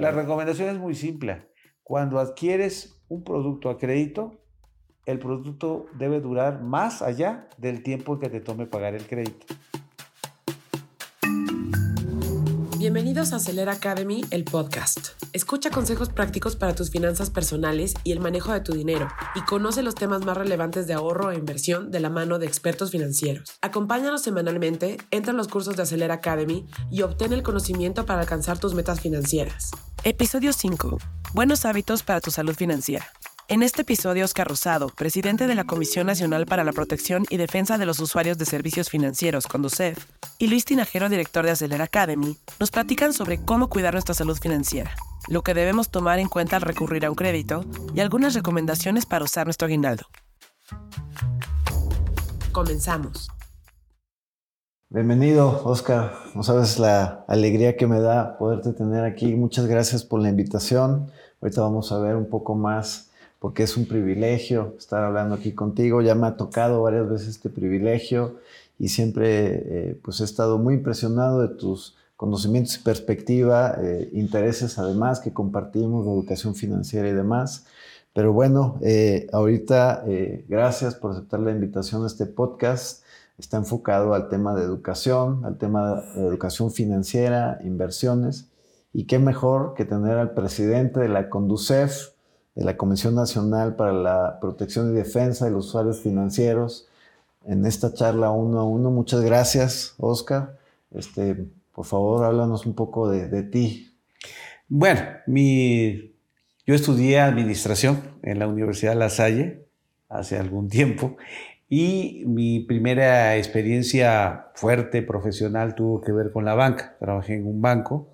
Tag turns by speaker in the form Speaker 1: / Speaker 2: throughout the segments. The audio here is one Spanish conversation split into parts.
Speaker 1: La recomendación es muy simple. Cuando adquieres un producto a crédito, el producto debe durar más allá del tiempo que te tome pagar el crédito.
Speaker 2: Bienvenidos a Acelera Academy, el podcast. Escucha consejos prácticos para tus finanzas personales y el manejo de tu dinero y conoce los temas más relevantes de ahorro e inversión de la mano de expertos financieros. Acompáñanos semanalmente, entra en los cursos de Acelera Academy y obtén el conocimiento para alcanzar tus metas financieras. Episodio 5. Buenos hábitos para tu salud financiera. En este episodio, Oscar Rosado, presidente de la Comisión Nacional para la Protección y Defensa de los Usuarios de Servicios Financieros, Conducef, y Luis Tinajero, director de Acelera Academy, nos platican sobre cómo cuidar nuestra salud financiera, lo que debemos tomar en cuenta al recurrir a un crédito y algunas recomendaciones para usar nuestro aguinaldo. Comenzamos.
Speaker 1: Bienvenido, Oscar. No sabes la alegría que me da poderte tener aquí. Muchas gracias por la invitación. Ahorita vamos a ver un poco más porque es un privilegio estar hablando aquí contigo. Ya me ha tocado varias veces este privilegio y siempre eh, pues he estado muy impresionado de tus conocimientos y perspectiva, eh, intereses además que compartimos de educación financiera y demás. Pero bueno, eh, ahorita gracias por aceptar la invitación a este podcast. Está enfocado al tema de educación, al tema de educación financiera, inversiones. Y qué mejor que tener al presidente de la Conducef, de la Comisión Nacional para la Protección y Defensa de los Usuarios Financieros en esta charla uno a uno. Muchas gracias, Oscar. Este, por favor, háblanos un poco de, ti.
Speaker 3: Bueno, mi, yo estudié administración en la Universidad La Salle hace algún tiempo y mi primera experiencia fuerte profesional tuvo que ver con la banca. Trabajé en un banco,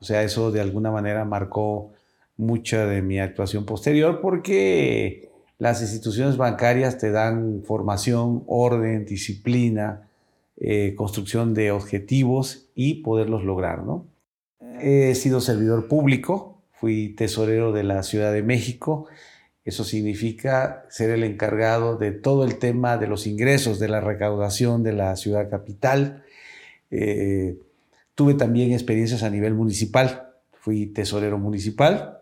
Speaker 3: o sea, eso de alguna manera marcó mucha de mi actuación posterior porque las instituciones bancarias te dan formación, orden, disciplina, eh, construcción de objetivos y poderlos lograr. ¿no? He sido servidor público, fui tesorero de la Ciudad de México. Eso significa ser el encargado de todo el tema de los ingresos, de la recaudación de la ciudad capital. Eh, tuve también experiencias a nivel municipal. Fui tesorero municipal,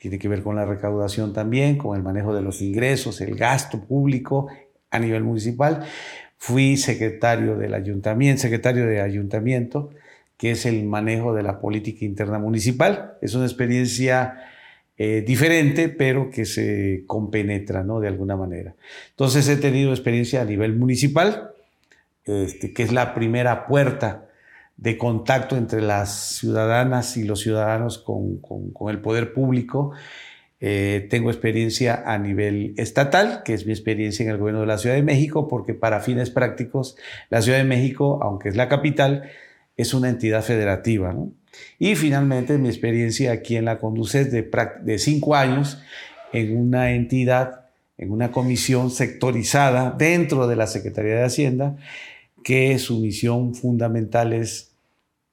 Speaker 3: tiene que ver con la recaudación también, con el manejo de los ingresos, el gasto público a nivel municipal. Fui secretario del ayuntamiento, secretario de ayuntamiento, que es el manejo de la política interna municipal. Es una experiencia eh, diferente, pero que se compenetra, ¿no? De alguna manera. Entonces he tenido experiencia a nivel municipal, este, que es la primera puerta de contacto entre las ciudadanas y los ciudadanos con, el poder público. Eh, tengo experiencia a nivel estatal, que es mi experiencia en el gobierno de la Ciudad de México, porque para fines prácticos, la Ciudad de México, aunque es la capital, es una entidad federativa. Y finalmente mi experiencia aquí en la Conduces de, de cinco años en una entidad, en una comisión sectorizada dentro de la Secretaría de Hacienda, que su misión fundamental es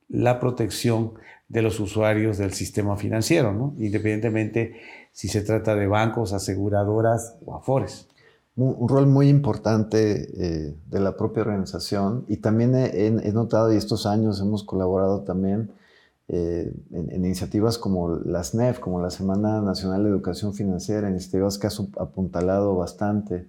Speaker 3: la protección de los usuarios del sistema financiero, independientemente si se trata de bancos, aseguradoras o afores.
Speaker 1: Un, rol muy importante eh, de la propia organización y también he, notado y estos años hemos colaborado también eh, en, iniciativas como la SNEF, como la Semana Nacional de Educación Financiera, iniciativas que ha apuntalado bastante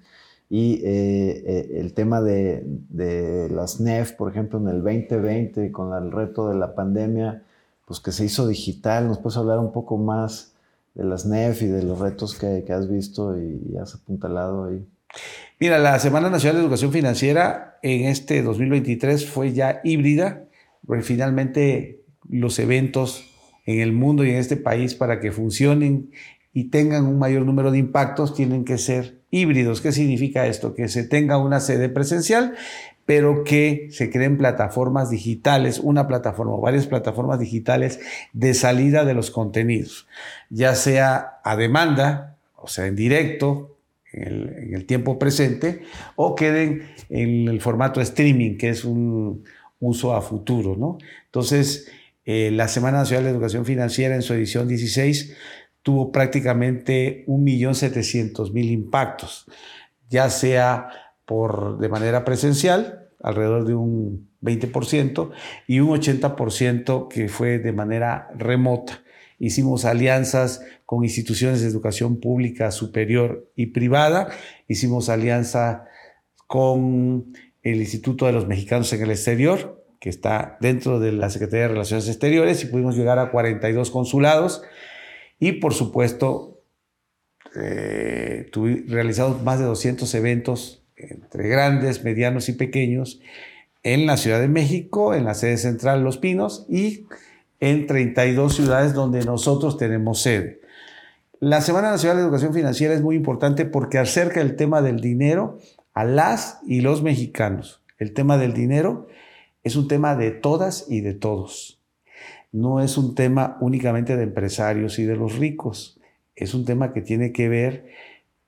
Speaker 1: y eh, eh, el tema de, de, las NEF, por ejemplo, en el 2020, con el reto de la pandemia, pues que se hizo digital. ¿Nos puedes hablar un poco más de las NEF y de los retos que, que has visto y, has apuntalado ahí?
Speaker 3: Mira, la Semana Nacional de Educación Financiera en este 2023 fue ya híbrida, porque finalmente los eventos en el mundo y en este país para que funcionen y tengan un mayor número de impactos tienen que ser híbridos. ¿Qué significa esto? Que se tenga una sede presencial, pero que se creen plataformas digitales, una plataforma o varias plataformas digitales de salida de los contenidos, ya sea a demanda, o sea, en directo, en el, tiempo presente, o queden en el formato streaming, que es un uso a futuro, ¿no? Entonces, eh, la Semana Nacional de Educación Financiera en su edición 16 tuvo prácticamente 1.700.000 impactos, ya sea por, de manera presencial, alrededor de un 20%, y un 80% que fue de manera remota. hicimos alianzas con instituciones de educación pública superior y privada, hicimos alianza con el Instituto de los Mexicanos en el Exterior, que está dentro de la Secretaría de Relaciones Exteriores, y pudimos llegar a 42 consulados. Y por supuesto, eh, realizamos más de 200 eventos entre grandes, medianos y pequeños en la Ciudad de México, en la sede central Los Pinos y en 32 ciudades donde nosotros tenemos sede. La Semana Nacional de Educación Financiera es muy importante porque acerca el tema del dinero a las y los mexicanos. El tema del dinero es un tema de todas y de todos. No es un tema únicamente de empresarios y de los ricos. Es un tema que tiene que ver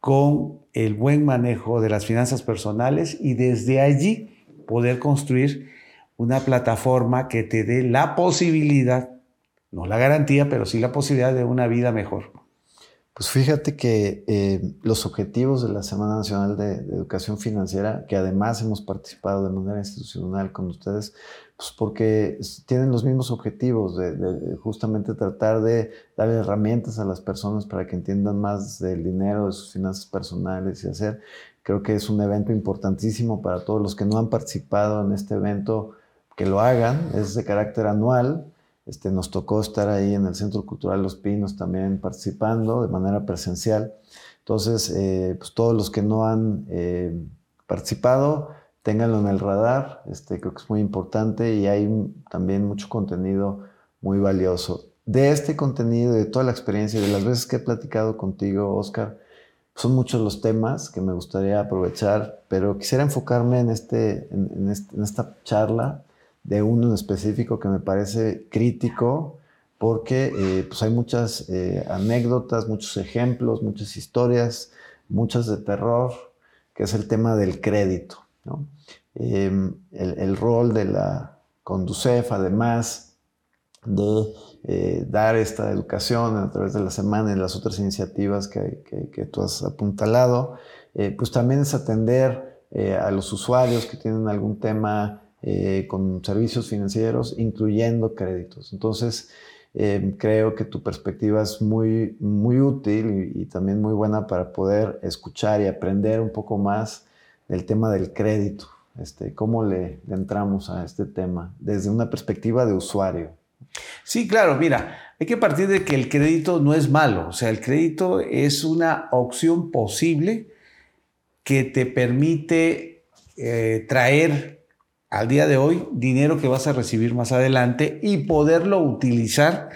Speaker 3: con el buen manejo de las finanzas personales y desde allí poder construir una plataforma que te dé la posibilidad, no la garantía, pero sí la posibilidad de una vida mejor.
Speaker 1: Pues fíjate que eh, los objetivos de la Semana Nacional de, Educación Financiera, que además hemos participado de manera institucional con ustedes, pues porque tienen los mismos objetivos de, justamente tratar de dar herramientas a las personas para que entiendan más del dinero, de sus finanzas personales y hacer. Creo que es un evento importantísimo para todos los que no han participado en este evento, que lo hagan. Es de carácter anual este, nos tocó estar ahí en el Centro Cultural Los Pinos también participando de manera presencial. Entonces, eh, pues todos los que no han eh, participado, ténganlo en el radar. Este, creo que es muy importante y hay también mucho contenido muy valioso. De este contenido, de toda la experiencia, de las veces que he platicado contigo, Oscar, son muchos los temas que me gustaría aprovechar, pero quisiera enfocarme en, este, en, en esta charla de uno en específico que me parece crítico porque eh, pues hay muchas eh, anécdotas, muchos ejemplos, muchas historias, muchas de terror, que es el tema del crédito. Em, el, rol de la Conducef, además de eh, dar esta educación a través de la semana y las otras iniciativas que, que tú has apuntalado, pues también es atender a los usuarios que tienen algún tema eh, con servicios financieros, incluyendo créditos. Entonces, eh, creo que tu perspectiva es muy, muy útil y, también muy buena para poder escuchar y aprender un poco más del tema del crédito. Este, ¿Cómo le, entramos a este tema desde una perspectiva de usuario?
Speaker 3: Sí, claro, mira, hay que partir de que el crédito no es malo, o sea, el crédito es una opción posible que te permite eh, traer al día de hoy dinero que vas a recibir más adelante y poderlo utilizar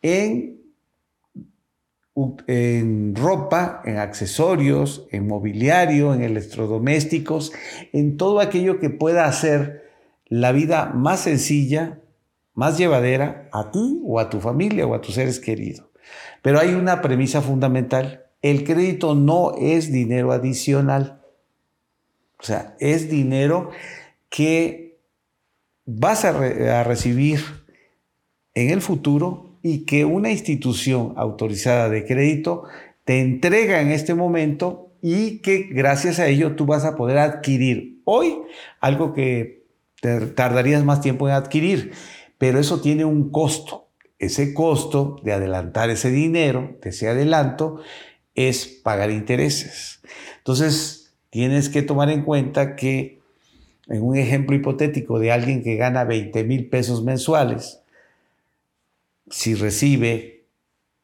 Speaker 3: en, en ropa, en accesorios, en mobiliario, en electrodomésticos, en todo aquello que pueda hacer la vida más sencilla, más llevadera a ti o a tu familia o a tus seres queridos. Pero hay una premisa fundamental. El crédito no es dinero adicional. O sea, es dinero que vas a, recibir en el futuro y que una institución autorizada de crédito te entrega en este momento y que gracias a ello tú vas a poder adquirir hoy algo que te tardarías más tiempo en adquirir, pero eso tiene un costo. Ese costo de adelantar ese dinero, de ese adelanto, es pagar intereses. Entonces, tienes que tomar en cuenta que en un ejemplo hipotético de alguien que gana 20 mil pesos mensuales, si recibe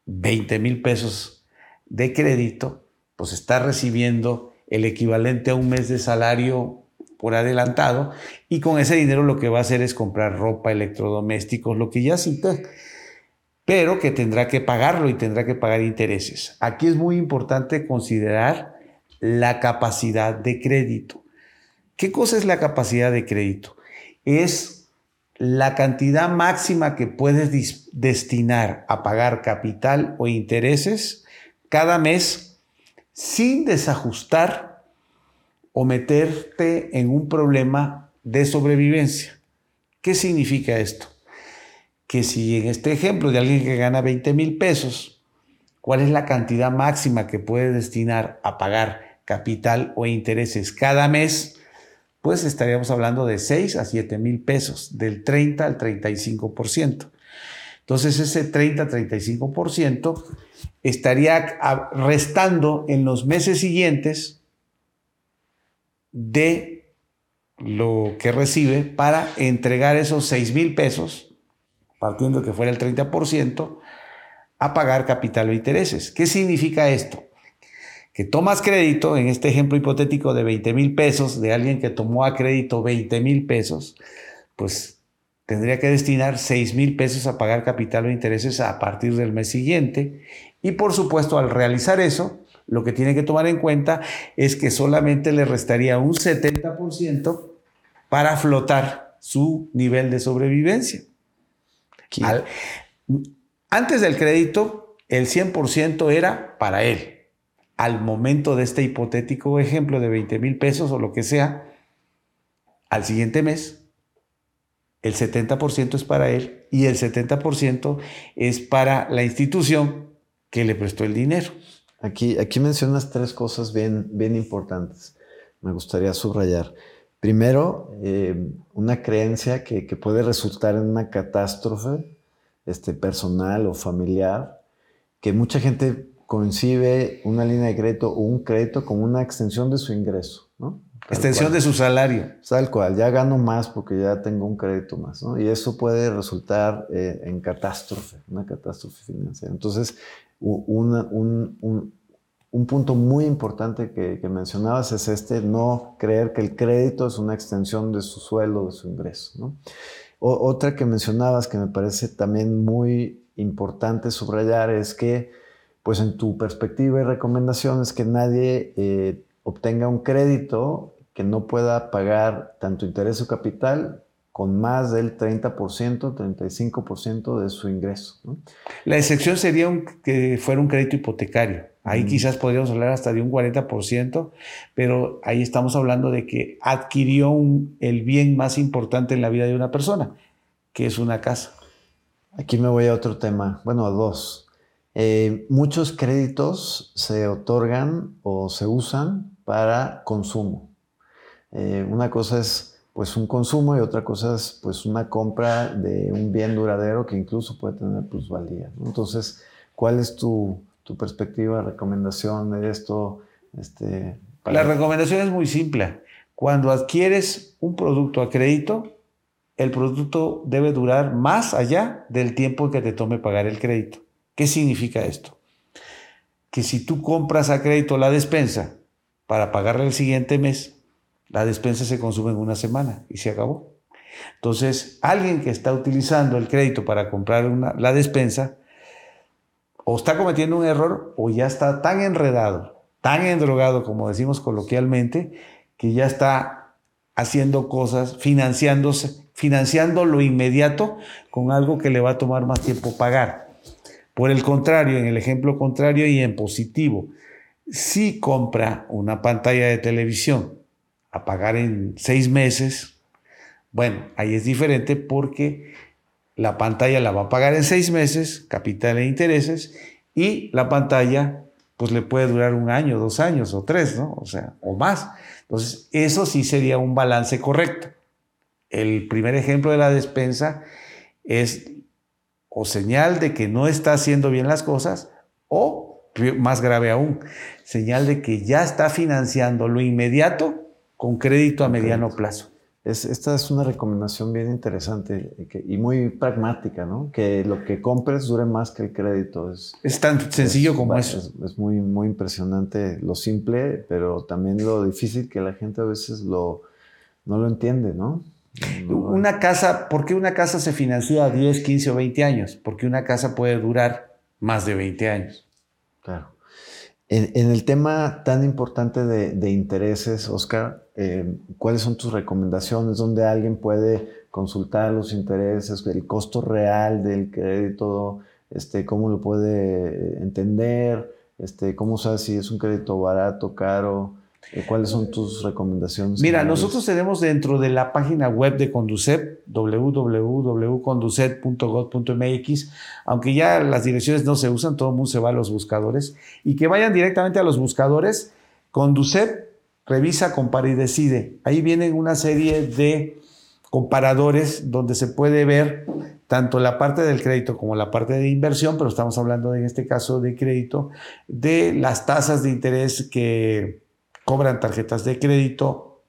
Speaker 3: 20 mil pesos de crédito, pues está recibiendo el equivalente a un mes de salario por adelantado y con ese dinero lo que va a hacer es comprar ropa, electrodomésticos, lo que ya cité, pero que tendrá que pagarlo y tendrá que pagar intereses. Aquí es muy importante considerar la capacidad de crédito. ¿Qué cosa es la capacidad de crédito? Es la cantidad máxima que puedes destinar a pagar capital o intereses cada mes sin desajustar o meterte en un problema de sobrevivencia. ¿Qué significa esto? Que si en este ejemplo de alguien que gana 20 mil pesos, ¿cuál es la cantidad máxima que puede destinar a pagar capital o intereses cada mes? Pues estaríamos hablando de 6 a 7 mil pesos, del 30 al 35%. Entonces ese 30-35% estaría restando en los meses siguientes de lo que recibe para entregar esos 6 mil pesos, partiendo que fuera el 30%, a pagar capital o intereses. ¿Qué significa esto? Que tomas crédito, en este ejemplo hipotético de 20 mil pesos, de alguien que tomó a crédito 20 mil pesos, pues tendría que destinar 6 mil pesos a pagar capital o intereses a partir del mes siguiente. Y por supuesto, al realizar eso, lo que tiene que tomar en cuenta es que solamente le restaría un 70% para flotar su nivel de sobrevivencia. Antes del crédito, el 100% era para él. Al momento de este hipotético ejemplo de 20 mil pesos o lo que sea, al siguiente mes, el 70% es para él y el 70% es para la institución que le prestó el dinero.
Speaker 1: Aquí, aquí mencionas tres cosas bien, bien importantes. Me gustaría subrayar. Primero, eh, una creencia que, que puede resultar en una catástrofe este, personal o familiar, que mucha gente concibe una línea de crédito o un crédito como una extensión de su ingreso, ¿no?
Speaker 3: extensión de su salario.
Speaker 1: Tal cual, ya gano más porque ya tengo un crédito más, ¿no? Y eso puede resultar eh, en catástrofe, una catástrofe financiera. Entonces, un, un, punto muy importante que, que, mencionabas es este, no creer que el crédito es una extensión de su sueldo, de su ingreso, ¿no? otra que mencionabas que me parece también muy importante subrayar es que, pues en tu perspectiva y recomendación es que nadie eh, obtenga un crédito que no pueda pagar tanto interés o capital con más del 30%, 35% de su ingreso.
Speaker 3: La excepción sería que fuera un crédito hipotecario. Ahí quizás podríamos hablar hasta de un 40%, pero ahí estamos hablando de que adquirió el bien más importante en la vida de una persona, que es una casa.
Speaker 1: Aquí me voy a otro tema, bueno, a dos. Eh, muchos créditos se otorgan o se usan para consumo. Eh, una cosa es pues un consumo y otra cosa es pues una compra de un bien duradero que incluso puede tener plusvalía. Entonces, ¿cuál es tu, tu perspectiva, recomendación de esto? Este,
Speaker 3: La recomendación es muy simple. Cuando adquieres un producto a crédito, el producto debe durar más allá del tiempo que te tome pagar el crédito. ¿Qué significa esto? Que si tú compras a crédito la despensa para pagarle el siguiente mes, la despensa se consume en una semana y se acabó. Entonces, alguien que está utilizando el crédito para comprar la despensa o está cometiendo un error o ya está tan enredado, tan endrogado, como decimos coloquialmente, que ya está haciendo cosas, financiándose, financiando lo inmediato con algo que le va a tomar más tiempo pagar. Por el contrario, en el ejemplo contrario y en positivo, si compra una pantalla de televisión a pagar en seis meses, bueno, ahí es diferente porque la pantalla la va a pagar en seis meses, capital e intereses, y la pantalla pues le puede durar un año, dos años o tres, ¿no? O sea, o más. Entonces, eso sí sería un balance correcto. El primer ejemplo de la despensa es o señal de que no está haciendo bien las cosas o, más grave aún, señal de que ya está financiando lo inmediato con crédito a mediano plazo
Speaker 1: esta es una recomendación bien interesante y muy pragmática, ¿no? Que lo que compres dure más que el crédito.
Speaker 3: Es, es tan sencillo como eso.
Speaker 1: Es, muy, muy impresionante lo simple, pero también lo difícil que la gente a veces lo, no lo entiende, ¿no?
Speaker 3: Una casa, ¿por qué una casa se financia a 10, 15 o 20 años? Porque una casa puede durar más de 20 años.
Speaker 1: Claro. En, el tema tan importante de, intereses, Oscar, eh, ¿cuáles son tus recomendaciones? ¿Dónde alguien puede consultar los intereses, el costo real del crédito? Este, ¿Cómo lo puede entender? Este, ¿Cómo sabes si es un crédito barato, caro? ¿Cuáles son tus recomendaciones?
Speaker 3: Mira, nosotros tenemos dentro de la página web de Conducet, www.conducet.gov.mx, aunque ya las direcciones no se usan, todo el mundo se va a los buscadores, y que vayan directamente a los buscadores, Conducet, revisa, compara y decide. Ahí vienen una serie de comparadores donde se puede ver tanto la parte del crédito como la parte de inversión, pero estamos hablando en este caso de crédito, de las tasas de interés que cobran tarjetas de crédito,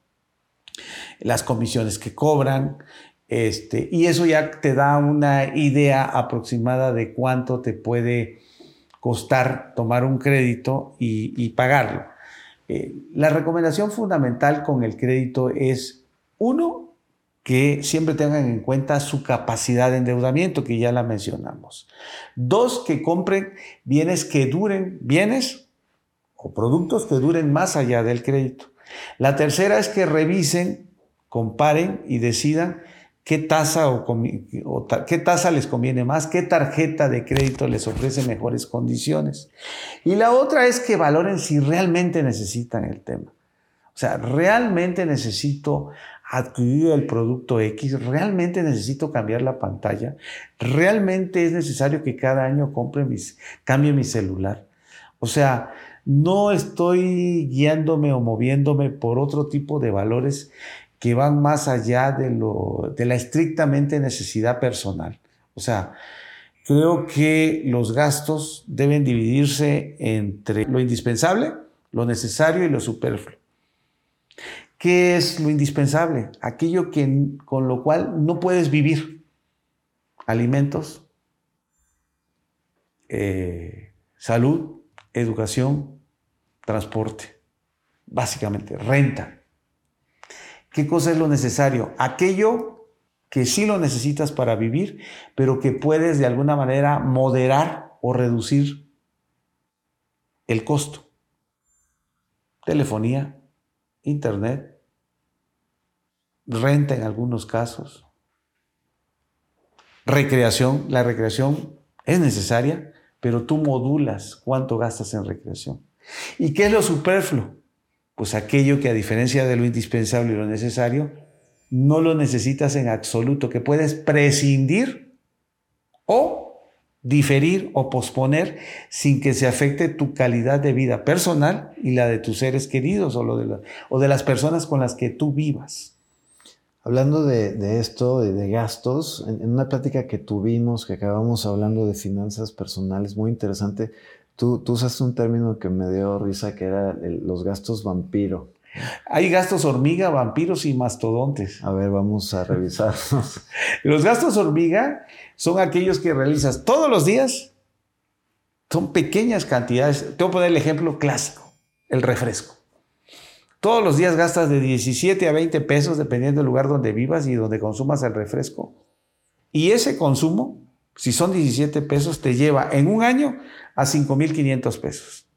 Speaker 3: las comisiones que cobran, este, y eso ya te da una idea aproximada de cuánto te puede costar tomar un crédito y, pagarlo. Eh, la recomendación fundamental con el crédito es, uno, que siempre tengan en cuenta su capacidad de endeudamiento, que ya la mencionamos. Dos, que compren bienes que duren, bienes o productos que duren más allá del crédito. La tercera es que revisen, comparen y decidan qué tasa, o, qué tasa les conviene más, qué tarjeta de crédito les ofrece mejores condiciones. Y la otra es que valoren si realmente necesitan el tema. O sea, realmente necesito adquirir el producto X, realmente necesito cambiar la pantalla, realmente es necesario que cada año compre mis, cambie mi celular. O sea, no estoy guiándome o moviéndome por otro tipo de valores que van más allá de, lo, de la estrictamente necesidad personal. O sea, creo que los gastos deben dividirse entre lo indispensable, lo necesario y lo superfluo. ¿Qué es lo indispensable? Aquello que, con lo cual no puedes vivir. Alimentos, eh, salud, educación, transporte, básicamente, renta. ¿Qué cosa es lo necesario? Aquello que sí lo necesitas para vivir, pero que puedes de alguna manera moderar o reducir el costo. Telefonía, internet, renta en algunos casos, recreación. La recreación es necesaria, pero tú modulas cuánto gastas en recreación. ¿Y qué es lo superfluo? Pues aquello que a diferencia de lo indispensable y lo necesario, no lo necesitas en absoluto, que puedes prescindir o diferir o posponer sin que se afecte tu calidad de vida personal y la de tus seres queridos o, de, o de las personas con las que tú vivas.
Speaker 1: Hablando de, esto, de, de gastos, en, una plática que tuvimos, que acabamos hablando de finanzas personales, muy interesante, tú, tú usaste un término que me dio risa, que era los gastos vampiro.
Speaker 3: Hay gastos hormiga, vampiros y mastodontes.
Speaker 1: A ver, vamos a revisarlos.
Speaker 3: los gastos hormiga son aquellos que realizas todos los días. Son pequeñas cantidades. Te voy a poner el ejemplo clásico, el refresco. Todos los días gastas de 17 a 20 pesos dependiendo del lugar donde vivas y donde consumas el refresco. Y ese consumo, si son 17 pesos, te lleva en un año a 5.500 pesos.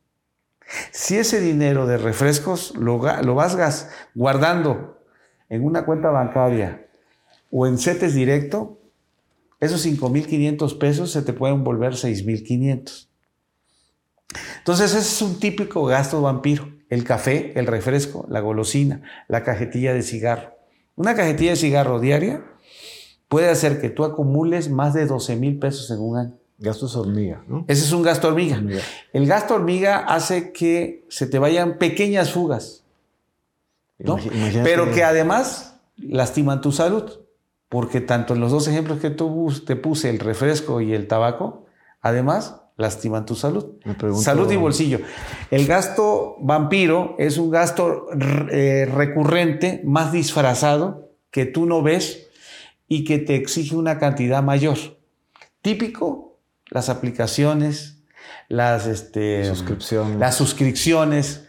Speaker 3: Si ese dinero de refrescos lo, lo vas guardando en una cuenta bancaria o en CETES directo, esos 5.500 pesos se te pueden volver 6.500. Entonces ese es un típico gasto vampiro. El café, el refresco, la golosina, la cajetilla de cigarro. Una cajetilla de cigarro diaria puede hacer que tú acumules más de 12 mil pesos en un año.
Speaker 1: Gastos hormiga, ¿no?
Speaker 3: Ese es un gasto hormiga. El gasto hormiga hace que se te vayan pequeñas fugas, ¿no? Pero que además lastiman tu salud. Porque tanto en los dos ejemplos que tú te puse, el refresco y el tabaco, además lastiman tu salud. salud y bolsillo. El gasto vampiro es un gasto eh, recurrente, más disfrazado, que tú no ves y que te exige una cantidad mayor. Típico, las aplicaciones, las, este,
Speaker 1: suscripciones.
Speaker 3: las suscripciones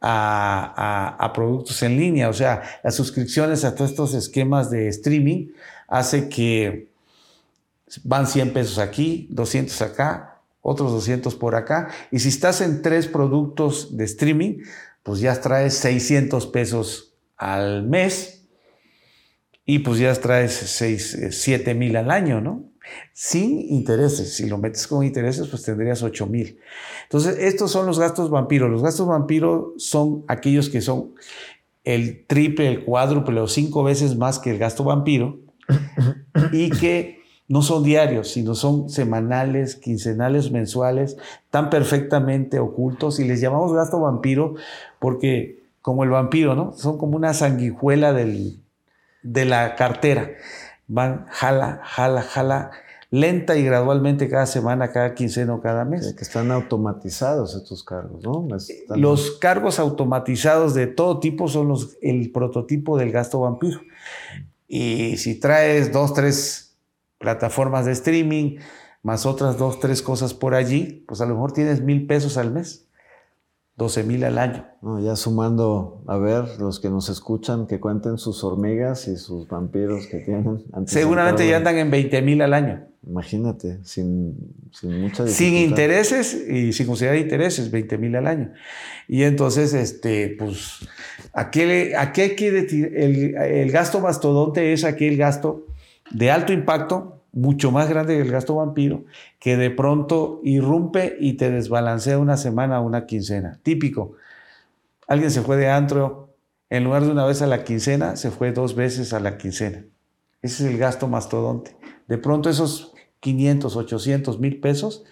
Speaker 3: a, productos en línea. O sea, las suscripciones a todos estos esquemas de streaming hace que van 100 pesos aquí, 200 acá, otros 200 por acá. Y si estás en tres productos de streaming, pues ya traes 600 pesos al mes y pues ya traes 6, 7 mil al año, ¿no? sin intereses. Si lo metes con intereses, pues tendrías 8 mil. Entonces, estos son los gastos vampiros. Los gastos vampiros son aquellos que son el triple, el cuádruple o cinco veces más que el gasto vampiro y que no son diarios, sino son semanales, quincenales, mensuales, tan perfectamente ocultos y les llamamos gasto vampiro porque como el vampiro, ¿no? Son como una sanguijuela del, de la cartera. Van, jala, jala, jala, lenta y gradualmente cada semana, cada quincena o cada mes.
Speaker 1: que están automatizados estos cargos, ¿no?
Speaker 3: Los cargos automatizados de todo tipo son los, el prototipo del gasto vampiro. Y si traes dos, tres plataformas de streaming, más otras dos, tres cosas por allí, pues a lo mejor tienes mil pesos al mes. 12 mil al año.
Speaker 1: ya sumando, a ver, los que nos escuchan, que cuenten sus hormigas y sus vampiros que tienen.
Speaker 3: Seguramente ya andan en 20 mil al año.
Speaker 1: Imagínate, sin, sin mucha
Speaker 3: Sin intereses y sin considerar intereses, 20 mil al año. Y entonces, este, pues, aquí, aquí hay que el, el gasto mastodonte es aquel gasto de alto impacto, mucho más grande que el gasto vampiro, que de pronto irrumpe y te desbalancea una semana o una quincena. Típico. Alguien se fue de antro, en lugar de una vez a la quincena, se fue dos veces a la quincena. Ese es el gasto mastodonte. De pronto esos 500, 800 mil pesos,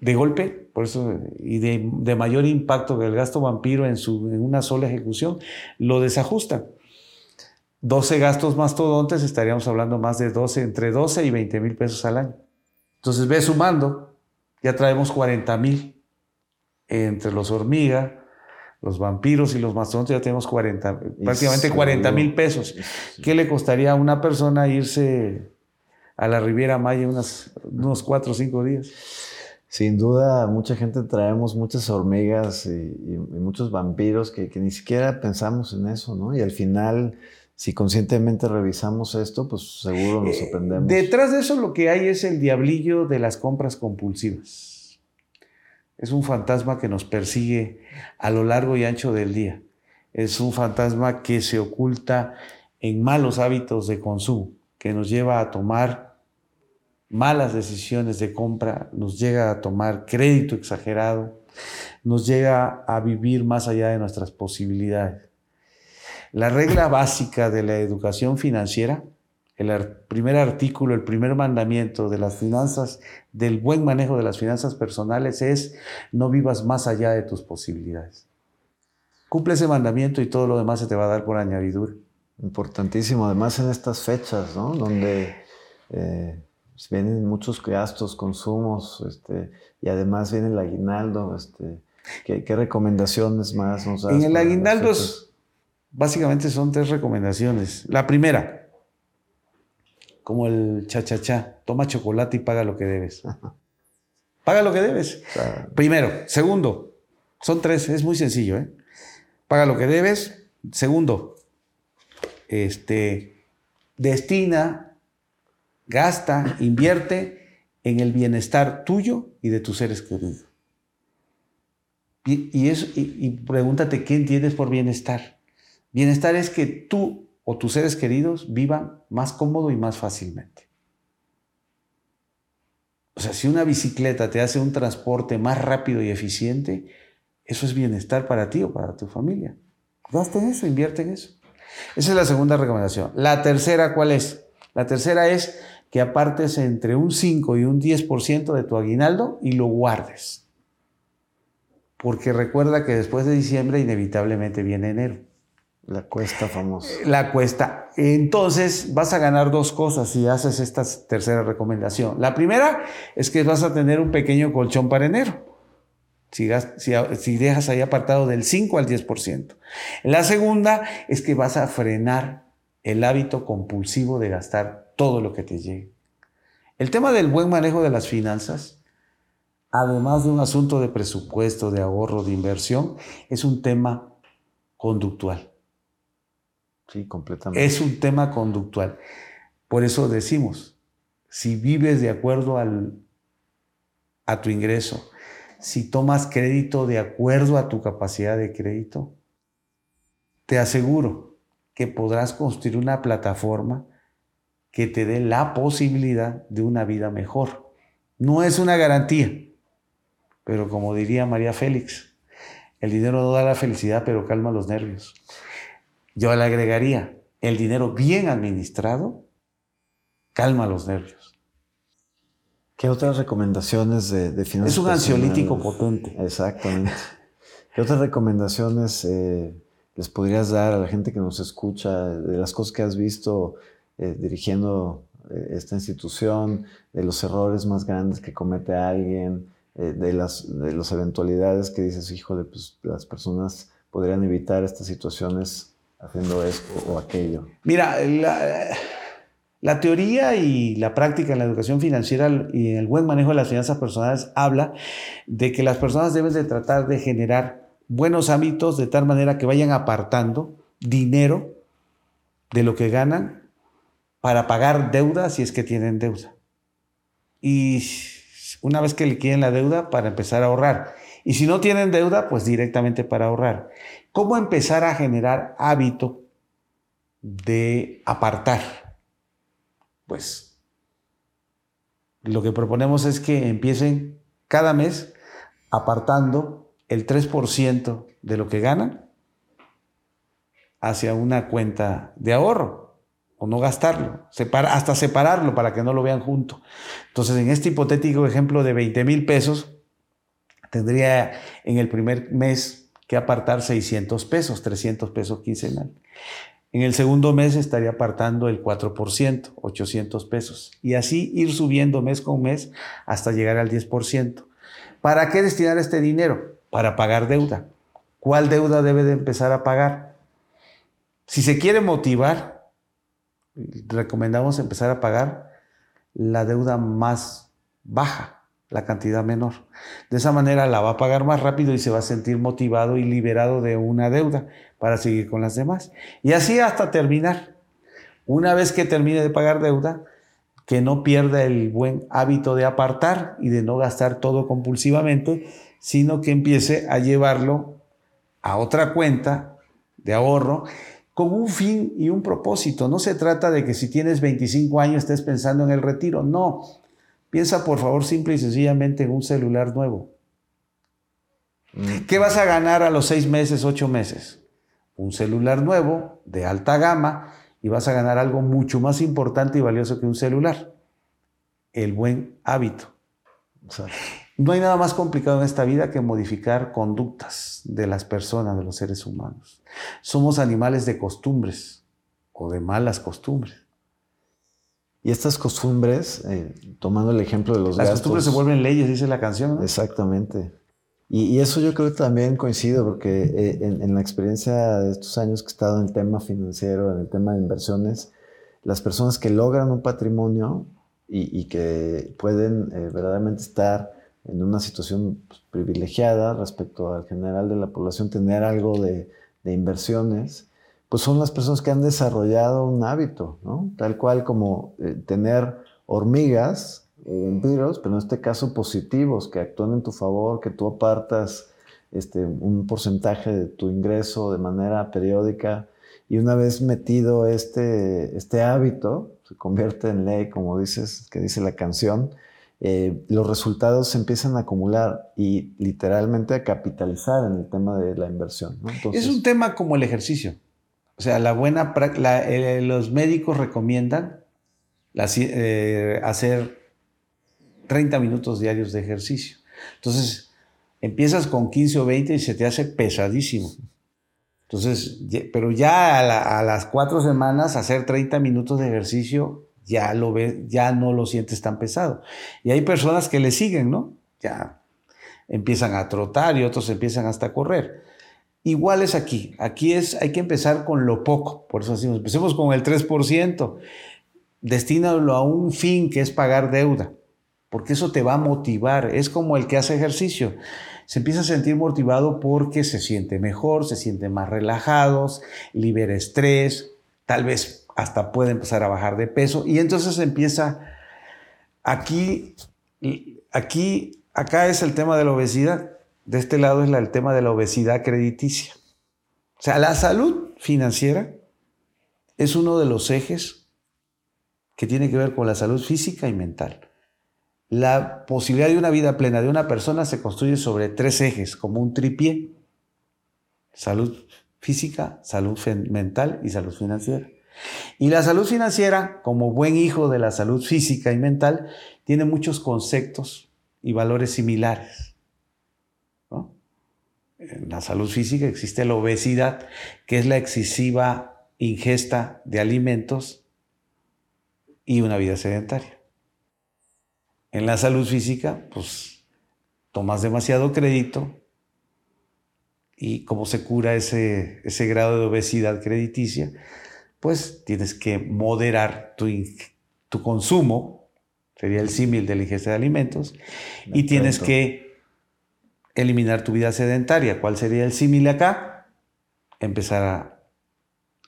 Speaker 3: de golpe, por eso, y de, mayor impacto que el gasto vampiro en, su, en una sola ejecución, lo desajustan. 12 gastos mastodontes, estaríamos hablando más de 12, entre 12 y 20 mil pesos al año. Entonces ve sumando, ya traemos 40 mil entre los hormigas, los vampiros y los mastodontes, ya tenemos 40, prácticamente 40 mil pesos. ¿Qué le costaría a una persona irse a la Riviera Maya unas, unos 4 o 5 días?
Speaker 1: Sin duda, mucha gente traemos muchas hormigas y, muchos vampiros que, que, ni siquiera pensamos en eso, ¿no? Y al final si conscientemente revisamos esto, pues seguro nos eh, sorprendemos.
Speaker 3: detrás de eso lo que hay es el diablillo de las compras compulsivas. Es un fantasma que nos persigue a lo largo y ancho del día. Es un fantasma que se oculta en malos hábitos de consumo, que nos lleva a tomar malas decisiones de compra, nos llega a tomar crédito exagerado, nos llega a vivir más allá de nuestras posibilidades. La regla básica de la educación financiera, el primer artículo, el primer mandamiento de las finanzas, del buen manejo de las finanzas personales es no vivas más allá de tus posibilidades. Cumple ese mandamiento y todo lo demás se te va a dar por añadidura.
Speaker 1: Importantísimo, además en estas fechas, ¿no? Donde eh, vienen muchos gastos, consumos, este, y además viene el aguinaldo. Este, ¿qué, recomendaciones más nos das?
Speaker 3: En el aguinaldo es Básicamente son tres recomendaciones. La primera, como el cha-cha-cha, toma chocolate y paga lo que debes. paga lo que debes. Primero. Segundo, son tres, es muy sencillo. ¿eh? Paga lo que debes. Segundo, este, destina, gasta, invierte en el bienestar tuyo y de tus seres queridos. Y, eso, y pregúntate qué entiendes por bienestar. Bienestar es que tú o tus seres queridos vivan más cómodo y más fácilmente. O sea, si una bicicleta te hace un transporte más rápido y eficiente, eso es bienestar para ti o para tu familia. Gasta en eso, invierte en eso. Esa es la segunda recomendación. La tercera, ¿cuál es? La tercera es que apartes entre un 5 y un 10% de tu aguinaldo y lo guardes. Porque recuerda que después de diciembre inevitablemente viene enero.
Speaker 1: La cuesta famosa.
Speaker 3: La cuesta. Entonces vas a ganar dos cosas si haces esta tercera recomendación. La primera es que vas a tener un pequeño colchón para enero. Si, si, dejas ahí apartado del 5 al 10%. La segunda es que vas a frenar el hábito compulsivo de gastar todo lo que te llegue. El tema del buen manejo de las finanzas, además de un asunto de presupuesto, de ahorro, de inversión, es un tema conductual.
Speaker 1: Sí, completamente.
Speaker 3: Es un tema conductual. Por eso decimos, si vives de acuerdo al, a tu ingreso, si tomas crédito de acuerdo a tu capacidad de crédito, te aseguro que podrás construir una plataforma que te dé la posibilidad de una vida mejor. No es una garantía, pero como diría María Félix, el dinero no da la felicidad, pero calma los nervios. Yo le agregaría, el dinero bien administrado calma los nervios.
Speaker 1: ¿Qué otras recomendaciones de, de finanzas?
Speaker 3: Es un ansiolítico potente.
Speaker 1: Exactamente. ¿Qué otras recomendaciones eh, les podrías dar a la gente que nos escucha, de las cosas que has visto eh, dirigiendo eh, esta institución, de los errores más grandes que comete alguien, de, las, de las eventualidades que dices, híjole, pues las personas podrían evitar estas situaciones haciendo esto o aquello?
Speaker 3: Mira, la, teoría y la práctica en la educación financiera y el buen manejo de las finanzas personales habla de que las personas deben de tratar de generar buenos hábitos de tal manera que vayan apartando dinero de lo que ganan para pagar deuda si es que tienen deuda. Y una vez que liquiden la deuda para empezar a ahorrar. Y si no tienen deuda, pues directamente para ahorrar. ¿Cómo empezar a generar hábito de apartar? Pues lo que proponemos es que empiecen cada mes apartando el 3% de lo que ganan hacia una cuenta de ahorro o no gastarlo, hasta separarlo para que no lo vean junto. Entonces, en este hipotético ejemplo de 20 mil pesos, tendría en el primer mes que apartar 600 pesos, 300 pesos quincenal. En el segundo mes estaría apartando el 4%, 800 pesos. Y así ir subiendo mes con mes hasta llegar al 10%. ¿Para qué destinar este dinero? Para pagar deuda. ¿Cuál deuda debe de empezar a pagar? Si se quiere motivar, recomendamos empezar a pagar la deuda más baja, la cantidad menor. De esa manera la va a pagar más rápido y se va a sentir motivado y liberado de una deuda para seguir con las demás. Y así hasta terminar. Una vez que termine de pagar deuda, que no pierda el buen hábito de apartar y de no gastar todo compulsivamente, sino que empiece a llevarlo a otra cuenta de ahorro con un fin y un propósito. No se trata de que si tienes 25 años estés pensando en el retiro. No. Piensa por favor simple y sencillamente en un celular nuevo. ¿Qué vas a ganar a los seis meses, ocho meses? Un celular nuevo, de alta gama, y vas a ganar algo mucho más importante y valioso que un celular. El buen hábito. No hay nada más complicado en esta vida que modificar conductas de las personas, de los seres humanos. Somos animales de costumbres o de malas costumbres.
Speaker 1: Y estas costumbres, eh, tomando el ejemplo de los
Speaker 3: Las costumbres se vuelven leyes, dice la canción.
Speaker 1: Exactamente. Y, eso yo creo que también coincido, porque eh, en, la experiencia de estos años que he estado en el tema financiero, en el tema de inversiones, las personas que logran un patrimonio y, que pueden eh, verdaderamente estar en una situación pues, privilegiada respecto al general de la población, tener algo de, inversiones, pues son las personas que han desarrollado un hábito, ¿no? Tal cual como eh, tener hormigas, vampiros, pero en este caso positivos, que actúan en tu favor, que tú apartas este, un porcentaje de tu ingreso de manera periódica y una vez metido este, este hábito, se convierte en ley, como dices, que dice la canción, eh, los resultados se empiezan a acumular y literalmente a capitalizar en el tema de la inversión.
Speaker 3: es un tema como el ejercicio. O sea, la buena eh, los médicos recomiendan eh, hacer 30 minutos diarios de ejercicio. Entonces, empiezas con 15 o 20 y se te hace pesadísimo. Entonces, pero ya a, a las cuatro semanas hacer 30 minutos de ejercicio ya lo ya no lo sientes tan pesado. Y hay personas que le siguen, ¿no? Ya empiezan a trotar y otros empiezan hasta a correr. Igual es aquí. Aquí es, hay que empezar con lo poco. Por eso decimos, empecemos con el 3%. Destínalo a un fin que es pagar deuda. Porque eso te va a motivar. Es como el que hace ejercicio. Se empieza a sentir motivado porque se siente mejor, se siente más relajados, libera estrés, tal vez hasta puede empezar a bajar de peso y entonces empieza aquí, aquí, acá es el tema de la obesidad, de este lado es el tema de la obesidad crediticia. O sea, la salud financiera es uno de los ejes que tiene que ver con la salud física y mental. La posibilidad de una vida plena de una persona se construye sobre tres ejes, como un tripié. Salud física, salud mental y salud financiera. Y la salud financiera, como buen hijo de la salud física y mental, tiene muchos conceptos y valores similares. En la salud física existe la obesidad, que es la excesiva ingesta de alimentos y una vida sedentaria. En la salud física, pues tomas demasiado crédito y cómo se cura ese, ese grado de obesidad crediticia, pues tienes que moderar tu, tu consumo, sería el símil de la ingesta de alimentos, y tienes que eliminar tu vida sedentaria. ¿Cuál sería el símil acá? Empezar a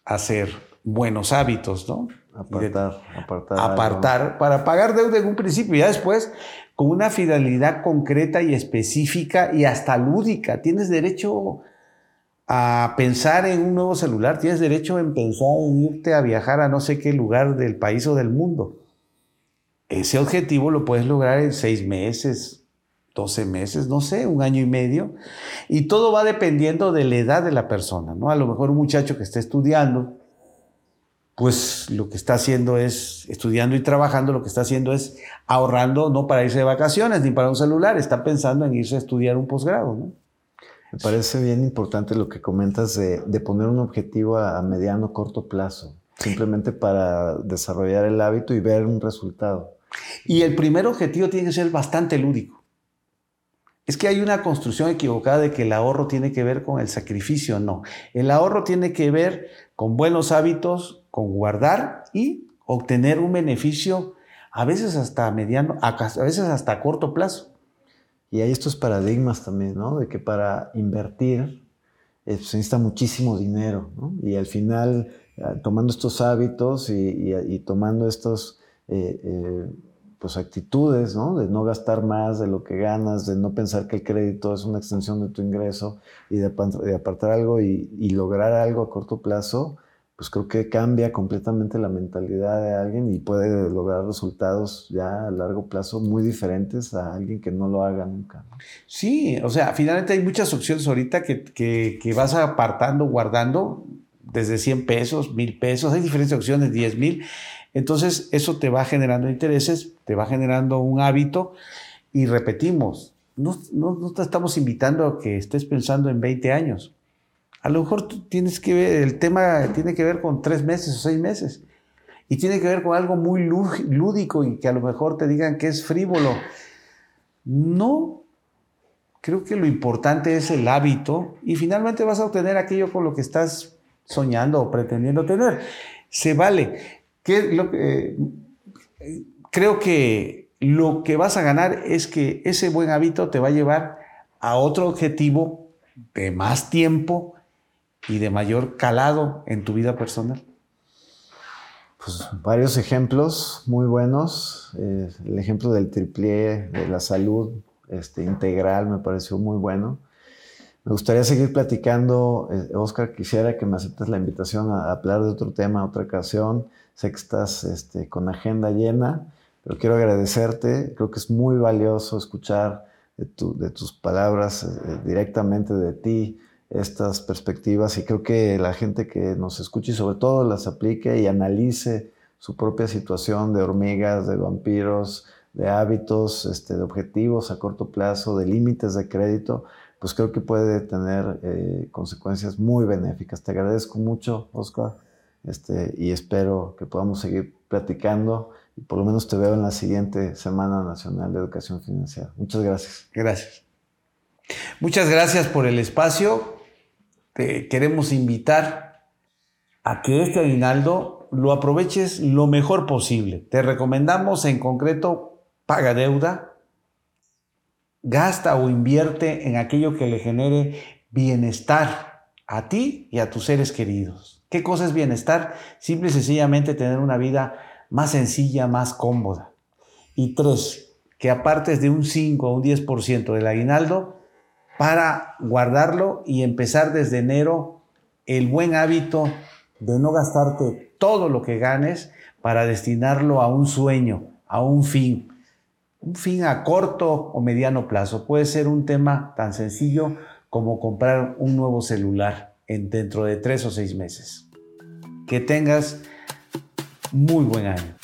Speaker 3: hacer buenos hábitos, ¿no?
Speaker 1: Apartar, apartar.
Speaker 3: Apartar para pagar deuda en un principio y ya después con una fidelidad concreta y específica y hasta lúdica. Tienes derecho a pensar en un nuevo celular, tienes derecho en pensar en irte a viajar a no sé qué lugar del país o del mundo. Ese objetivo lo puedes lograr en seis meses, 12 meses, no sé, un año y medio. Y todo va dependiendo de la edad de la persona, ¿no? A lo mejor un muchacho que está estudiando, pues lo que está haciendo es, estudiando y trabajando, lo que está haciendo es ahorrando no para irse de vacaciones ni para un celular, está pensando en irse a estudiar un posgrado. ¿no?
Speaker 1: Me parece bien importante lo que comentas de, poner un objetivo a, mediano, corto plazo, simplemente para desarrollar el hábito y ver un resultado.
Speaker 3: Y el primer objetivo tiene que ser bastante lúdico. Es que hay una construcción equivocada de que el ahorro tiene que ver con el sacrificio. No, el ahorro tiene que ver con buenos hábitos, con guardar y obtener un beneficio a veces hasta mediano, a veces hasta corto plazo.
Speaker 1: Y hay estos paradigmas también, ¿no? De que para invertir eh, se necesita muchísimo dinero, ¿no? Y al final, eh, tomando estos hábitos y, tomando estos, eh, pues actitudes, ¿no? De no gastar más de lo que ganas, de no pensar que el crédito es una extensión de tu ingreso y de, apartar algo y lograr algo a corto plazo, pues creo que cambia completamente la mentalidad de alguien y puede lograr resultados ya a largo plazo muy diferentes a alguien que no lo haga nunca.
Speaker 3: Sí, o sea, finalmente hay muchas opciones ahorita que, que, vas apartando, guardando desde 100 pesos, 1000 pesos, hay diferentes opciones, 10 mil. Entonces eso te va generando intereses, te va generando un hábito y repetimos, no, no, no te estamos invitando a que estés pensando en 20 años a lo mejor tienes que ver, el tema tiene que ver con tres meses o seis meses. Y tiene que ver con algo muy lúdico y que a lo mejor te digan que es frívolo. No, creo que lo importante es el hábito y finalmente vas a obtener aquello con lo que estás soñando o pretendiendo tener. Se vale. Creo que lo que vas a ganar es que ese buen hábito te va a llevar a otro objetivo de más tiempo, y de mayor calado en tu vida personal?
Speaker 1: Pues varios ejemplos muy buenos. Eh, el ejemplo del triple de la salud este, integral me pareció muy bueno. Me gustaría seguir platicando. Eh, Oscar, quisiera que me aceptes la invitación a, hablar de otro tema, otra ocasión. Sé que este, con agenda llena, pero quiero agradecerte. Creo que es muy valioso escuchar de, de tus palabras eh, directamente de ti, estas perspectivas y creo que la gente que nos escuche y sobre todo las aplique y analice su propia situación de hormigas, de vampiros, de hábitos, este, de objetivos a corto plazo, de límites de crédito, pues creo que puede tener eh, consecuencias muy benéficas. Te agradezco mucho, Oscar, este, y espero que podamos seguir platicando y por lo menos te veo en la siguiente Semana Nacional de Educación Financiera. Muchas gracias.
Speaker 3: Gracias. Muchas gracias por el espacio te queremos invitar a que este aguinaldo lo aproveches lo mejor posible. Te recomendamos en concreto paga deuda, gasta o invierte en aquello que le genere bienestar a ti y a tus seres queridos. ¿Qué cosa es bienestar? Simple y sencillamente tener una vida más sencilla, más cómoda. Y tres, que apartes de un 5 o un 10% del aguinaldo para guardarlo y empezar desde enero el buen hábito de no gastarte todo lo que ganes para destinarlo a un sueño, a un fin. Un fin a corto o mediano plazo. Puede ser un tema tan sencillo como comprar un nuevo celular en dentro de tres o seis meses. Que tengas muy buen año.